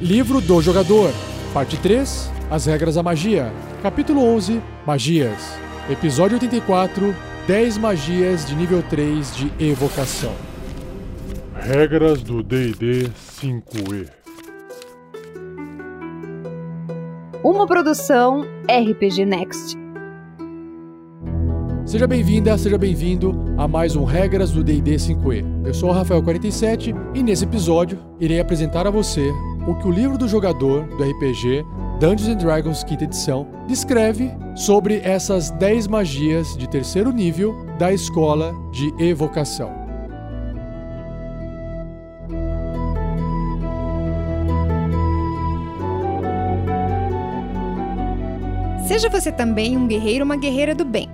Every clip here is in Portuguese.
Livro do Jogador, Parte 3 As Regras da Magia, Capítulo 11 Magias, Episódio 84 10 Magias de nível 3 de Evocação. Regras do DD 5E. Uma produção RPG Next. Seja bem-vinda, seja bem-vindo a mais um Regras do D&D 5e. Eu sou o Rafael47 e nesse episódio irei apresentar a você o que o livro do jogador do RPG Dungeons Dragons quinta edição descreve sobre essas 10 magias de terceiro nível da escola de evocação. Seja você também um guerreiro ou uma guerreira do bem.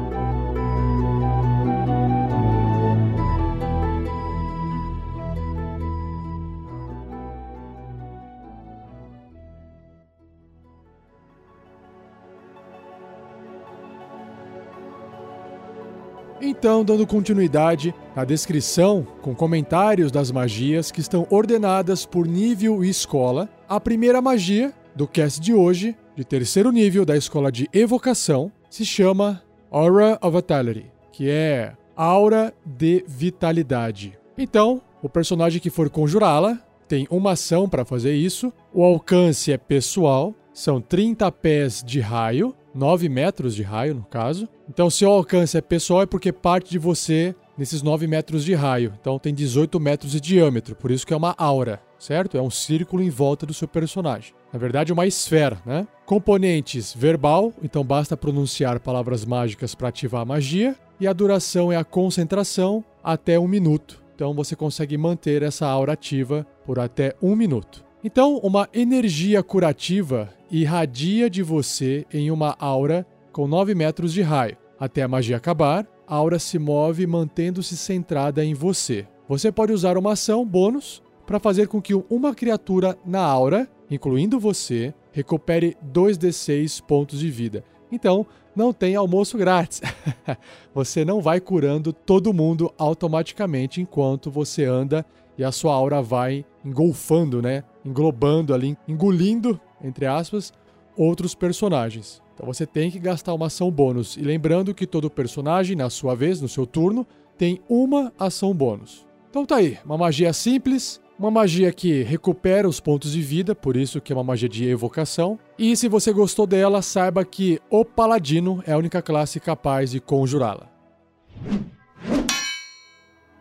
Então, dando continuidade à descrição com comentários das magias que estão ordenadas por nível e escola, a primeira magia do cast de hoje, de terceiro nível da escola de evocação, se chama Aura of Vitality, que é aura de vitalidade. Então, o personagem que for conjurá-la tem uma ação para fazer isso, o alcance é pessoal, são 30 pés de raio 9 metros de raio, no caso. Então, se o alcance é pessoal, é porque parte de você nesses 9 metros de raio. Então, tem 18 metros de diâmetro, por isso que é uma aura, certo? É um círculo em volta do seu personagem. Na verdade, é uma esfera, né? Componentes verbal, então basta pronunciar palavras mágicas para ativar a magia. E a duração é a concentração até um minuto. Então, você consegue manter essa aura ativa por até um minuto. Então, uma energia curativa irradia de você em uma aura com 9 metros de raio. Até a magia acabar, a aura se move mantendo-se centrada em você. Você pode usar uma ação bônus para fazer com que uma criatura na aura, incluindo você, recupere 2d6 pontos de vida. Então, não tem almoço grátis. você não vai curando todo mundo automaticamente enquanto você anda e a sua aura vai engolfando, né? Englobando ali, engolindo, entre aspas, outros personagens. Então você tem que gastar uma ação bônus. E lembrando que todo personagem, na sua vez, no seu turno, tem uma ação bônus. Então tá aí, uma magia simples, uma magia que recupera os pontos de vida, por isso que é uma magia de evocação. E se você gostou dela, saiba que o Paladino é a única classe capaz de conjurá-la.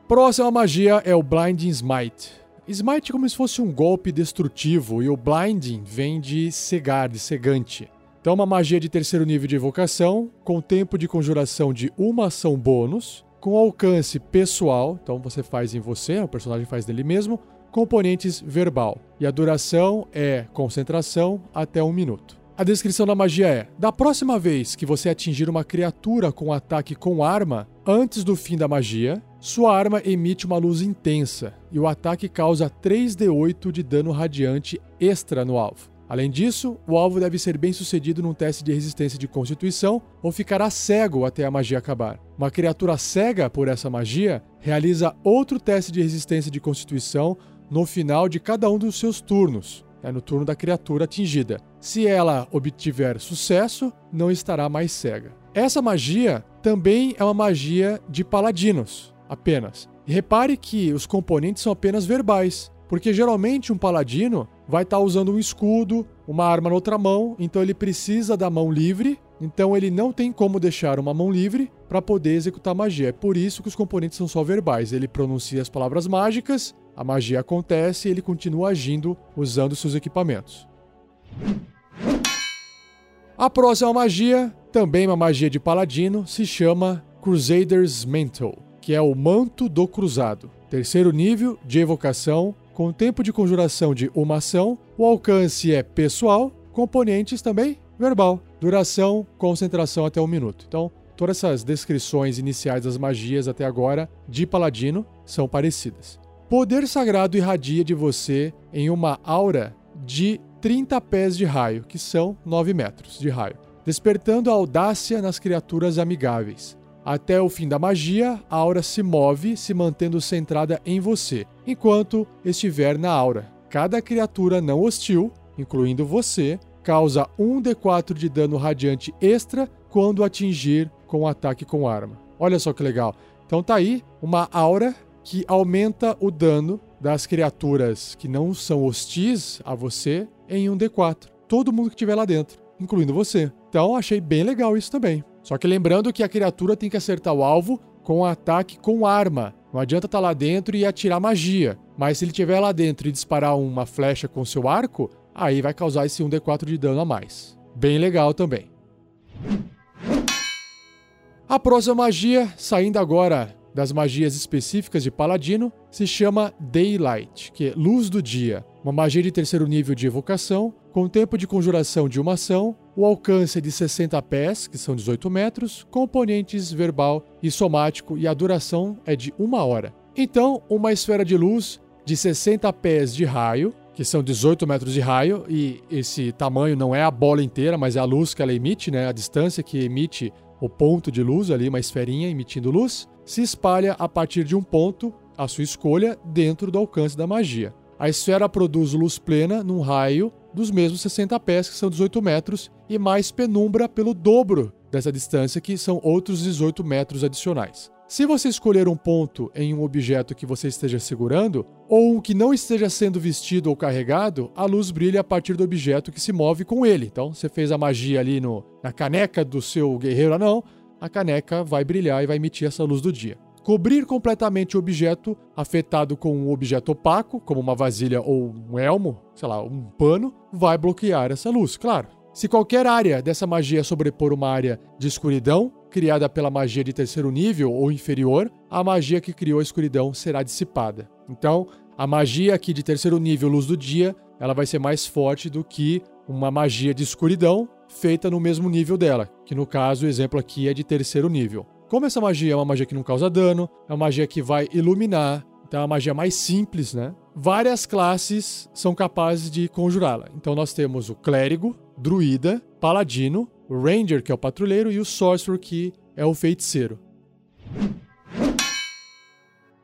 Próxima magia é o Blinding Smite. Smite é como se fosse um golpe destrutivo e o Blinding vem de cegar, de cegante. Então, uma magia de terceiro nível de evocação, com tempo de conjuração de uma ação bônus, com alcance pessoal, então você faz em você, o personagem faz nele mesmo, componentes verbal. E a duração é concentração até um minuto. A descrição da magia é: da próxima vez que você atingir uma criatura com ataque com arma, antes do fim da magia, sua arma emite uma luz intensa e o ataque causa 3d8 de dano radiante extra no alvo. Além disso, o alvo deve ser bem sucedido num teste de resistência de constituição ou ficará cego até a magia acabar. Uma criatura cega por essa magia realiza outro teste de resistência de constituição no final de cada um dos seus turnos, é no turno da criatura atingida. Se ela obtiver sucesso, não estará mais cega. Essa magia também é uma magia de paladinos, apenas. Repare que os componentes são apenas verbais, porque geralmente um paladino vai estar tá usando um escudo, uma arma na outra mão, então ele precisa da mão livre, então ele não tem como deixar uma mão livre para poder executar magia. É por isso que os componentes são só verbais. Ele pronuncia as palavras mágicas, a magia acontece e ele continua agindo usando seus equipamentos. A próxima magia, também uma magia de paladino, se chama Crusader's Mantle, que é o manto do cruzado. Terceiro nível de evocação, com tempo de conjuração de uma ação, o alcance é pessoal, componentes também verbal, duração, concentração até um minuto. Então, todas essas descrições iniciais das magias até agora de paladino são parecidas. Poder sagrado irradia de você em uma aura de 30 pés de raio, que são 9 metros de raio. despertando a audácia nas criaturas amigáveis. Até o fim da magia, a aura se move, se mantendo centrada em você, enquanto estiver na aura. Cada criatura não hostil, incluindo você, causa 1d4 de dano radiante extra quando atingir com ataque com arma. Olha só que legal. Então tá aí uma aura que aumenta o dano das criaturas que não são hostis a você em 1d4. Todo mundo que estiver lá dentro, incluindo você. Então achei bem legal isso também. Só que lembrando que a criatura tem que acertar o alvo com ataque com arma. Não adianta estar tá lá dentro e atirar magia. Mas se ele estiver lá dentro e disparar uma flecha com seu arco, aí vai causar esse 1d4 de dano a mais. Bem legal também. A próxima magia, saindo agora das magias específicas de Paladino, se chama Daylight, que é luz do dia. Uma magia de terceiro nível de evocação, com tempo de conjuração de uma ação, o alcance de 60 pés, que são 18 metros, componentes verbal e somático, e a duração é de uma hora. Então, uma esfera de luz de 60 pés de raio, que são 18 metros de raio, e esse tamanho não é a bola inteira, mas é a luz que ela emite, né? a distância que emite o ponto de luz ali, uma esferinha emitindo luz, se espalha a partir de um ponto, a sua escolha, dentro do alcance da magia. A esfera produz luz plena num raio dos mesmos 60 pés, que são 18 metros, e mais penumbra pelo dobro dessa distância, que são outros 18 metros adicionais. Se você escolher um ponto em um objeto que você esteja segurando, ou um que não esteja sendo vestido ou carregado, a luz brilha a partir do objeto que se move com ele. Então, você fez a magia ali no, na caneca do seu guerreiro anão, a caneca vai brilhar e vai emitir essa luz do dia. Cobrir completamente o objeto afetado com um objeto opaco, como uma vasilha ou um elmo, sei lá, um pano, vai bloquear essa luz, claro. Se qualquer área dessa magia sobrepor uma área de escuridão, criada pela magia de terceiro nível ou inferior, a magia que criou a escuridão será dissipada. Então, a magia aqui de terceiro nível, luz do dia, ela vai ser mais forte do que uma magia de escuridão feita no mesmo nível dela, que no caso o exemplo aqui é de terceiro nível. Como essa magia é uma magia que não causa dano, é uma magia que vai iluminar, então é uma magia mais simples, né? Várias classes são capazes de conjurá-la. Então nós temos o clérigo, druida, paladino, o ranger, que é o patrulheiro, e o sorcerer, que é o feiticeiro.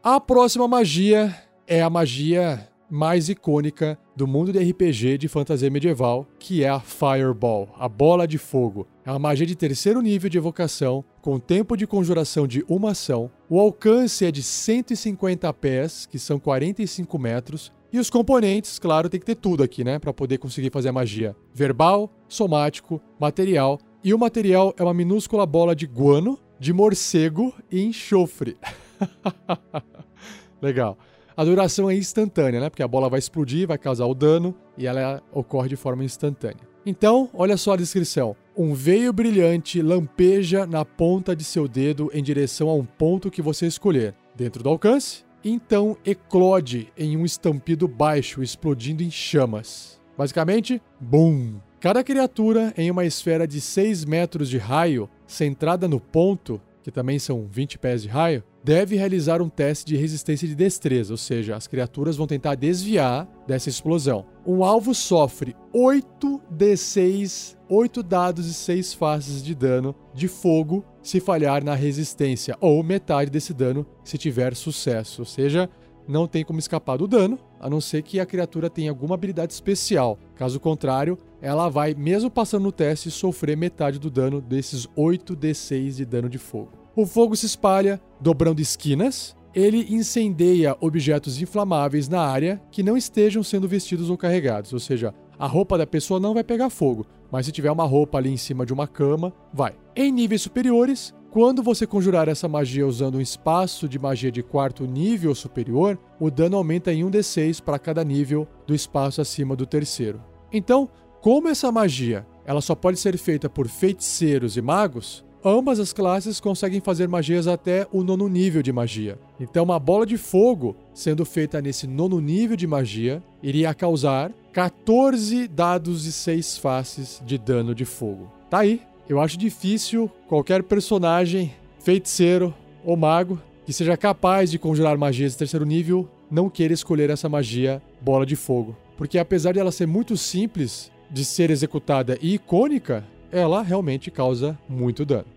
A próxima magia é a magia mais icônica do mundo de RPG de fantasia medieval, que é a Fireball, a bola de fogo. É uma magia de terceiro nível de evocação, com tempo de conjuração de uma ação. O alcance é de 150 pés, que são 45 metros, e os componentes, claro, tem que ter tudo aqui, né, para poder conseguir fazer a magia. Verbal, somático, material, e o material é uma minúscula bola de guano, de morcego e enxofre. Legal. A duração é instantânea, né? Porque a bola vai explodir, vai causar o dano e ela ocorre de forma instantânea. Então, olha só a descrição. Um veio brilhante lampeja na ponta de seu dedo em direção a um ponto que você escolher. Dentro do alcance, então eclode em um estampido baixo, explodindo em chamas. Basicamente, BUM! Cada criatura em uma esfera de 6 metros de raio, centrada no ponto, que também são 20 pés de raio, deve realizar um teste de resistência de destreza, ou seja, as criaturas vão tentar desviar dessa explosão. Um alvo sofre 8d6, 8 dados e 6 faces de dano de fogo se falhar na resistência, ou metade desse dano se tiver sucesso, ou seja, não tem como escapar do dano, a não ser que a criatura tenha alguma habilidade especial. Caso contrário, ela vai, mesmo passando no teste, sofrer metade do dano desses 8d6 de dano de fogo. O fogo se espalha, dobrando esquinas. Ele incendeia objetos inflamáveis na área que não estejam sendo vestidos ou carregados, ou seja, a roupa da pessoa não vai pegar fogo, mas se tiver uma roupa ali em cima de uma cama, vai. Em níveis superiores, quando você conjurar essa magia usando um espaço de magia de quarto nível superior, o dano aumenta em 1d6 para cada nível do espaço acima do terceiro. Então, como essa magia ela só pode ser feita por feiticeiros e magos, ambas as classes conseguem fazer magias até o nono nível de magia. Então, uma bola de fogo, sendo feita nesse nono nível de magia, iria causar 14 dados de 6 faces de dano de fogo. Tá aí, eu acho difícil qualquer personagem, feiticeiro ou mago, que seja capaz de conjurar magias de terceiro nível, não queira escolher essa magia bola de fogo. Porque apesar de ela ser muito simples de ser executada e icônica, ela realmente causa muito dano.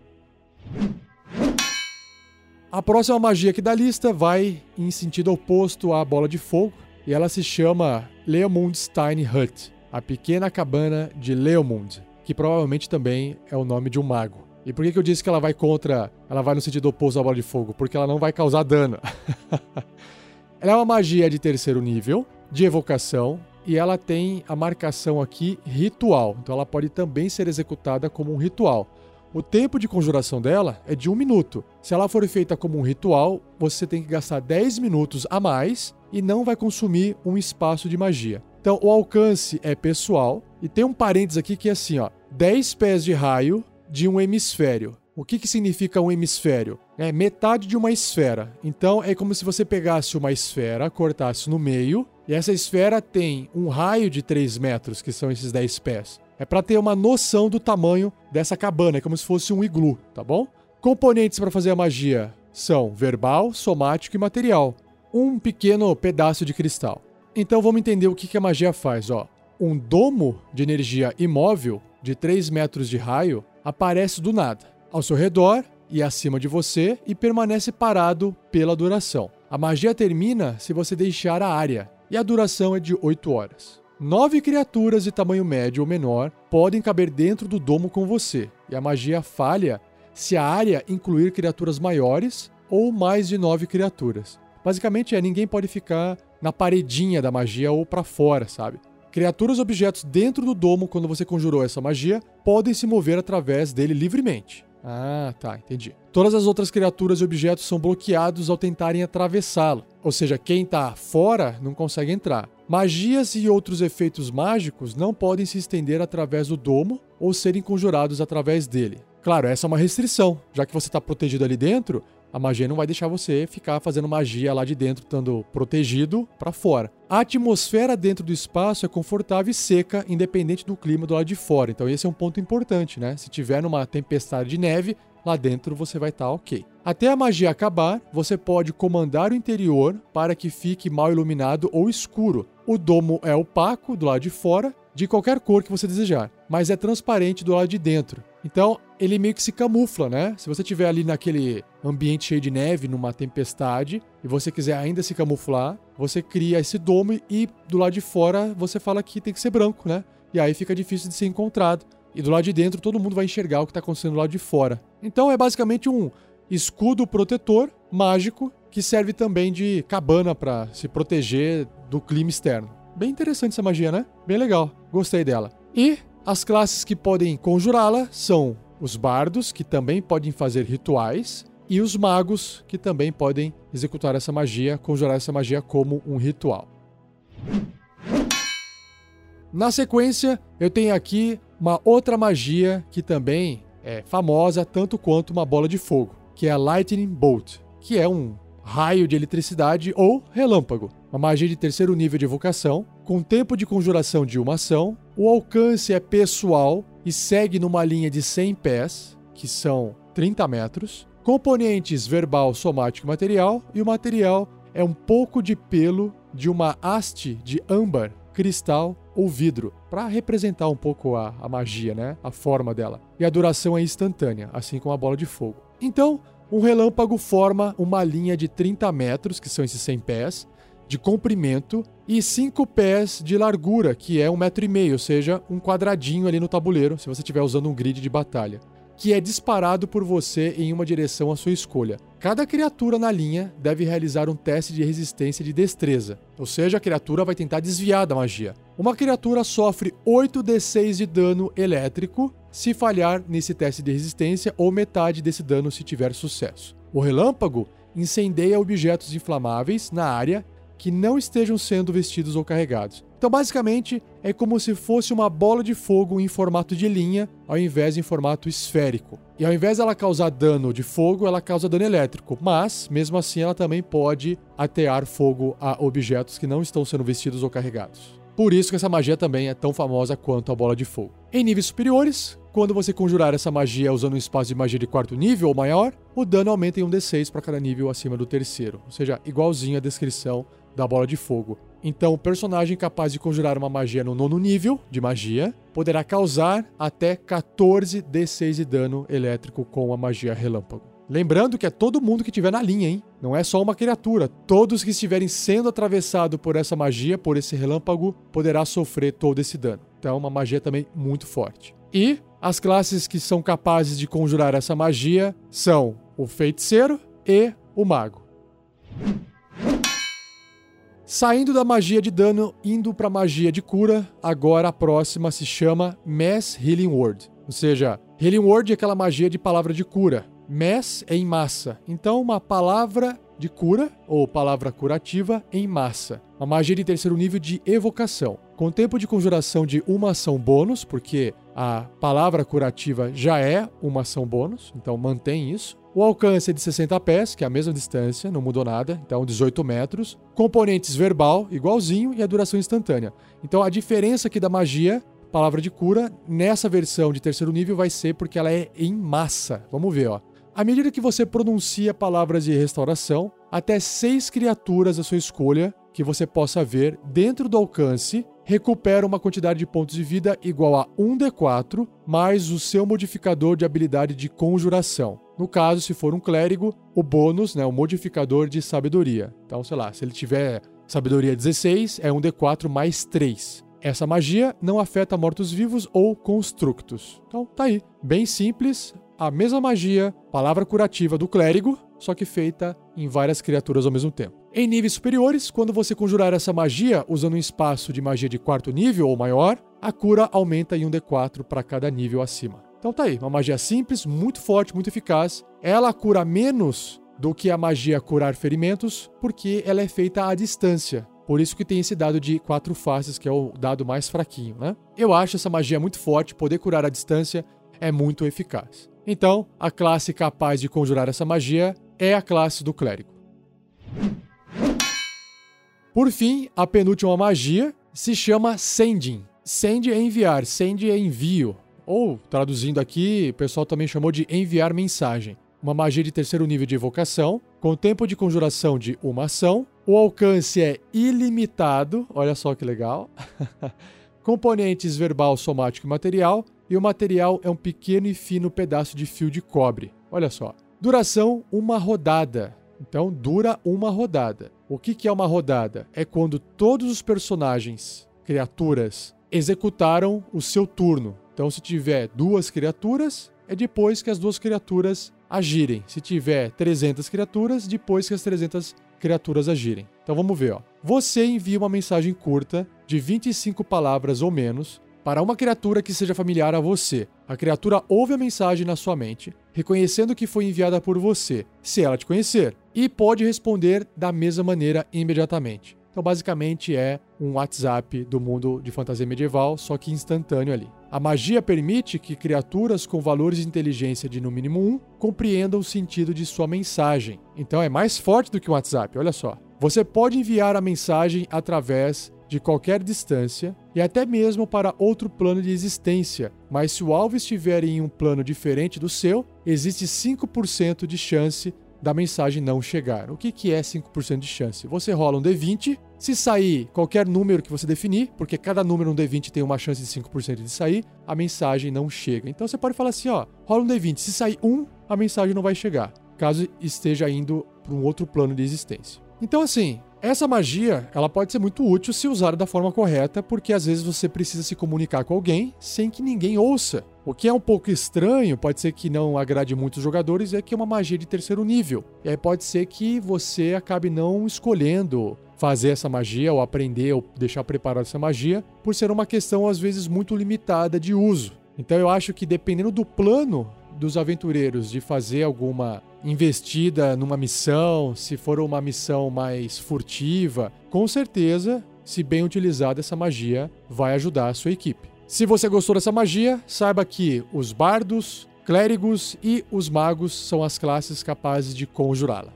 A próxima magia aqui da lista vai em sentido oposto à bola de fogo e ela se chama Leomund's Tiny Hut, a pequena cabana de Leomund, que provavelmente também é o nome de um mago. E por que, que eu disse que ela vai contra, ela vai no sentido oposto à bola de fogo? Porque ela não vai causar dano. ela é uma magia de terceiro nível, de evocação, e ela tem a marcação aqui ritual. Então ela pode também ser executada como um ritual. O tempo de conjuração dela é de um minuto. Se ela for feita como um ritual, você tem que gastar 10 minutos a mais e não vai consumir um espaço de magia. Então, o alcance é pessoal. E tem um parênteses aqui que é assim, ó. 10 pés de raio de um hemisfério. O que, que significa um hemisfério? É metade de uma esfera. Então, é como se você pegasse uma esfera, cortasse no meio, e essa esfera tem um raio de 3 metros, que são esses 10 pés. É para ter uma noção do tamanho dessa cabana, é como se fosse um iglu, tá bom? Componentes para fazer a magia são verbal, somático e material. Um pequeno pedaço de cristal. Então vamos entender o que a magia faz, ó. Um domo de energia imóvel de 3 metros de raio aparece do nada, ao seu redor e acima de você e permanece parado pela duração. A magia termina se você deixar a área, e a duração é de 8 horas. Nove criaturas de tamanho médio ou menor podem caber dentro do domo com você, e a magia falha se a área incluir criaturas maiores ou mais de nove criaturas. Basicamente é ninguém pode ficar na paredinha da magia ou para fora, sabe? Criaturas ou objetos dentro do domo, quando você conjurou essa magia, podem se mover através dele livremente. Ah, tá, entendi. Todas as outras criaturas e objetos são bloqueados ao tentarem atravessá-lo. Ou seja, quem está fora não consegue entrar. Magias e outros efeitos mágicos não podem se estender através do domo ou serem conjurados através dele. Claro, essa é uma restrição. Já que você está protegido ali dentro, a magia não vai deixar você ficar fazendo magia lá de dentro, estando protegido para fora. A atmosfera dentro do espaço é confortável e seca, independente do clima do lado de fora. Então esse é um ponto importante, né? Se tiver numa tempestade de neve, lá dentro você vai estar tá ok. Até a magia acabar, você pode comandar o interior para que fique mal iluminado ou escuro. O domo é opaco do lado de fora, de qualquer cor que você desejar, mas é transparente do lado de dentro. Então, ele meio que se camufla, né? Se você estiver ali naquele ambiente cheio de neve, numa tempestade, e você quiser ainda se camuflar, você cria esse domo e do lado de fora você fala que tem que ser branco, né? E aí fica difícil de ser encontrado. E do lado de dentro todo mundo vai enxergar o que está acontecendo do lado de fora. Então é basicamente um escudo protetor mágico que serve também de cabana para se proteger do clima externo. Bem interessante essa magia, né? Bem legal. Gostei dela. E as classes que podem conjurá-la são os bardos, que também podem fazer rituais, e os magos, que também podem executar essa magia, conjurar essa magia como um ritual. Na sequência, eu tenho aqui uma outra magia que também é famosa tanto quanto uma bola de fogo, que é a Lightning Bolt, que é um raio de eletricidade ou relâmpago, uma magia de terceiro nível de evocação, com tempo de conjuração de uma ação, o alcance é pessoal e segue numa linha de 100 pés, que são 30 metros, componentes verbal, somático e material, e o material é um pouco de pelo de uma haste de âmbar, cristal ou vidro, para representar um pouco a, a magia, né? a forma dela. E a duração é instantânea, assim como a bola de fogo. Então, um relâmpago forma uma linha de 30 metros, que são esses 100 pés, de comprimento e 5 pés de largura, que é um metro e meio, ou seja, um quadradinho ali no tabuleiro, se você estiver usando um grid de batalha, que é disparado por você em uma direção à sua escolha. Cada criatura na linha deve realizar um teste de resistência de destreza, ou seja, a criatura vai tentar desviar da magia. Uma criatura sofre 8d6 de dano elétrico se falhar nesse teste de resistência ou metade desse dano se tiver sucesso. O relâmpago incendeia objetos inflamáveis na área que não estejam sendo vestidos ou carregados. Então, basicamente, é como se fosse uma bola de fogo em formato de linha, ao invés em formato esférico. E ao invés dela causar dano de fogo, ela causa dano elétrico, mas, mesmo assim, ela também pode atear fogo a objetos que não estão sendo vestidos ou carregados. Por isso que essa magia também é tão famosa quanto a bola de fogo. Em níveis superiores, quando você conjurar essa magia usando um espaço de magia de quarto nível ou maior, o dano aumenta em um D6 para cada nível acima do terceiro, ou seja, igualzinho a descrição da bola de fogo. Então, o personagem capaz de conjurar uma magia no nono nível de magia poderá causar até 14 D6 de dano elétrico com a magia relâmpago. Lembrando que é todo mundo que estiver na linha, hein? Não é só uma criatura. Todos que estiverem sendo atravessados por essa magia, por esse relâmpago, poderá sofrer todo esse dano. Então, é uma magia também muito forte. E as classes que são capazes de conjurar essa magia são o feiticeiro e o mago. Saindo da magia de dano, indo para magia de cura, agora a próxima se chama Mass Healing Word. Ou seja, Healing Word é aquela magia de palavra de cura. Mass é em massa. Então, uma palavra de cura, ou palavra curativa, em massa. Uma magia de terceiro nível de evocação. Com tempo de conjuração de uma ação bônus, porque a palavra curativa já é uma ação bônus, então mantém isso. O alcance é de 60 pés, que é a mesma distância, não mudou nada, então 18 metros. Componentes verbal, igualzinho, e a duração instantânea. Então a diferença aqui da magia, palavra de cura, nessa versão de terceiro nível vai ser porque ela é em massa. Vamos ver, ó. À medida que você pronuncia palavras de restauração, até seis criaturas da sua escolha que você possa ver dentro do alcance recupera uma quantidade de pontos de vida igual a 1d4 mais o seu modificador de habilidade de conjuração. No caso, se for um clérigo, o bônus, né, o modificador de sabedoria. Então, sei lá, se ele tiver sabedoria 16, é um D4 mais 3. Essa magia não afeta mortos-vivos ou constructos. Então, tá aí. Bem simples, a mesma magia, palavra curativa do clérigo, só que feita em várias criaturas ao mesmo tempo. Em níveis superiores, quando você conjurar essa magia usando um espaço de magia de quarto nível ou maior, a cura aumenta em um D4 para cada nível acima. Então tá aí, uma magia simples, muito forte, muito eficaz. Ela cura menos do que a magia curar ferimentos, porque ela é feita à distância. Por isso que tem esse dado de quatro faces, que é o dado mais fraquinho, né? Eu acho essa magia muito forte, poder curar à distância é muito eficaz. Então, a classe capaz de conjurar essa magia é a classe do clérigo. Por fim, a penúltima magia se chama Sending. Send é enviar, send é envio ou traduzindo aqui, o pessoal também chamou de enviar mensagem. Uma magia de terceiro nível de evocação, com tempo de conjuração de uma ação. O alcance é ilimitado, olha só que legal. Componentes verbal, somático e material. E o material é um pequeno e fino pedaço de fio de cobre. Olha só. Duração: uma rodada. Então, dura uma rodada. O que é uma rodada? É quando todos os personagens, criaturas, executaram o seu turno. Então, se tiver duas criaturas, é depois que as duas criaturas agirem. Se tiver 300 criaturas, depois que as 300 criaturas agirem. Então vamos ver, ó. Você envia uma mensagem curta de 25 palavras ou menos para uma criatura que seja familiar a você. A criatura ouve a mensagem na sua mente, reconhecendo que foi enviada por você, se ela te conhecer, e pode responder da mesma maneira imediatamente. Então, basicamente, é um WhatsApp do mundo de fantasia medieval, só que instantâneo ali. A magia permite que criaturas com valores de inteligência de no mínimo 1 compreendam o sentido de sua mensagem. Então, é mais forte do que o WhatsApp, olha só. Você pode enviar a mensagem através de qualquer distância e até mesmo para outro plano de existência, mas se o alvo estiver em um plano diferente do seu, existe 5% de chance da mensagem não chegar. O que, que é 5% de chance? Você rola um D20, se sair qualquer número que você definir, porque cada número no D20 tem uma chance de 5% de sair, a mensagem não chega. Então você pode falar assim, ó, rola um D20, se sair um, a mensagem não vai chegar, caso esteja indo para um outro plano de existência. Então assim, essa magia, ela pode ser muito útil se usada da forma correta, porque às vezes você precisa se comunicar com alguém sem que ninguém ouça. O que é um pouco estranho, pode ser que não agrade muitos jogadores, é que é uma magia de terceiro nível. E aí pode ser que você acabe não escolhendo fazer essa magia ou aprender ou deixar preparada essa magia, por ser uma questão às vezes muito limitada de uso. Então eu acho que dependendo do plano dos aventureiros de fazer alguma investida numa missão, se for uma missão mais furtiva, com certeza, se bem utilizada, essa magia vai ajudar a sua equipe. Se você gostou dessa magia, saiba que os bardos, clérigos e os magos são as classes capazes de conjurá-la.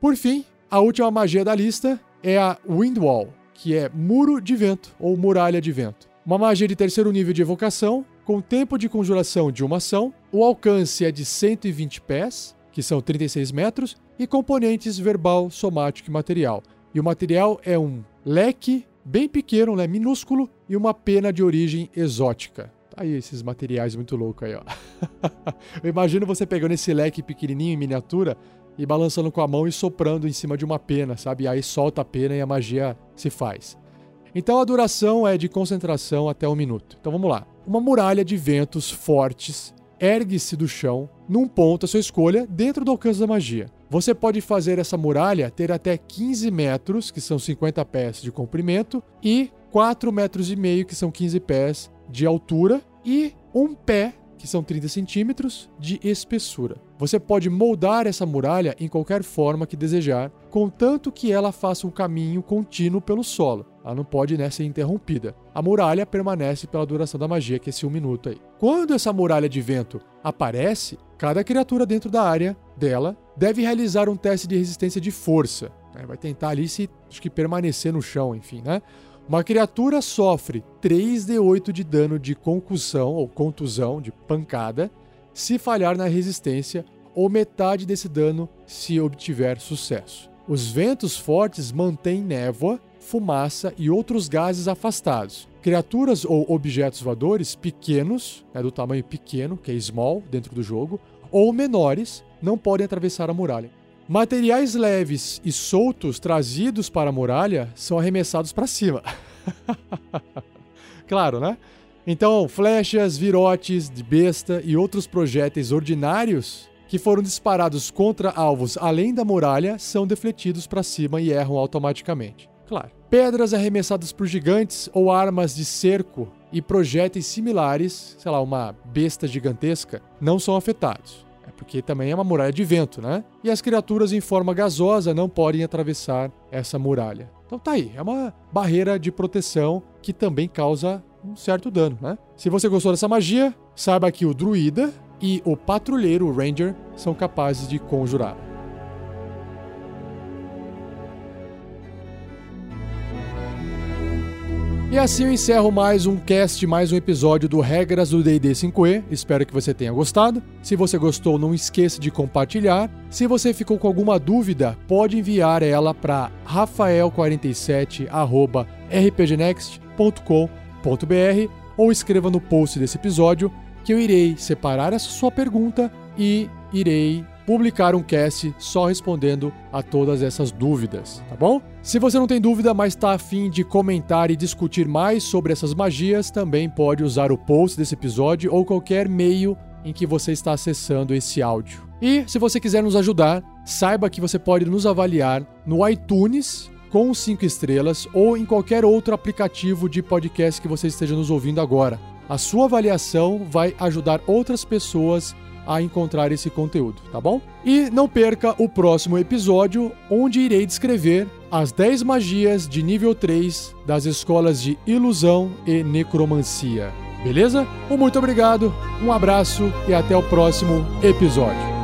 Por fim, a última magia da lista é a Windwall, que é muro de vento ou muralha de vento. Uma magia de terceiro nível de evocação com tempo de conjuração de uma ação, o alcance é de 120 pés, que são 36 metros, e componentes verbal, somático e material. E o material é um leque bem pequeno, né, minúsculo, e uma pena de origem exótica. Tá aí esses materiais muito loucos aí, ó. Eu imagino você pegando esse leque pequenininho em miniatura e balançando com a mão e soprando em cima de uma pena, sabe? Aí solta a pena e a magia se faz. Então a duração é de concentração até um minuto. Então vamos lá. Uma muralha de ventos fortes ergue-se do chão, num ponto a sua escolha, dentro do alcance da magia. Você pode fazer essa muralha ter até 15 metros, que são 50 pés de comprimento, e 4 metros e meio, que são 15 pés de altura, e um pé que são 30 centímetros de espessura. Você pode moldar essa muralha em qualquer forma que desejar, contanto que ela faça um caminho contínuo pelo solo. Ela não pode né, ser interrompida. A muralha permanece pela duração da magia, que é esse um minuto aí. Quando essa muralha de vento aparece, cada criatura dentro da área dela deve realizar um teste de resistência de força. Né? Vai tentar ali se acho que permanecer no chão, enfim, né? Uma criatura sofre 3d8 de dano de concussão ou contusão, de pancada, se falhar na resistência, ou metade desse dano se obtiver sucesso. Os ventos fortes mantêm névoa, fumaça e outros gases afastados. Criaturas ou objetos voadores pequenos, né, do tamanho pequeno, que é small dentro do jogo, ou menores, não podem atravessar a muralha. Materiais leves e soltos trazidos para a muralha são arremessados para cima. claro, né? Então, flechas, virotes de besta e outros projéteis ordinários que foram disparados contra alvos além da muralha são defletidos para cima e erram automaticamente. Claro. Pedras arremessadas por gigantes ou armas de cerco e projéteis similares, sei lá, uma besta gigantesca, não são afetados porque também é uma muralha de vento, né? E as criaturas em forma gasosa não podem atravessar essa muralha. Então tá aí, é uma barreira de proteção que também causa um certo dano, né? Se você gostou dessa magia, saiba que o druida e o patrulheiro, o ranger, são capazes de conjurar. E assim eu encerro mais um cast, mais um episódio do Regras do D&D 5e. Espero que você tenha gostado. Se você gostou, não esqueça de compartilhar. Se você ficou com alguma dúvida, pode enviar ela para rafael47@rpgnext.com.br ou escreva no post desse episódio que eu irei separar essa sua pergunta e irei publicar um cast só respondendo a todas essas dúvidas, tá bom? Se você não tem dúvida, mas está afim de comentar e discutir mais sobre essas magias, também pode usar o post desse episódio ou qualquer meio em que você está acessando esse áudio. E se você quiser nos ajudar, saiba que você pode nos avaliar no iTunes com 5 estrelas ou em qualquer outro aplicativo de podcast que você esteja nos ouvindo agora. A sua avaliação vai ajudar outras pessoas a encontrar esse conteúdo, tá bom? E não perca o próximo episódio, onde irei descrever as 10 magias de nível 3 das escolas de ilusão e necromancia. Beleza? Um muito obrigado, um abraço e até o próximo episódio.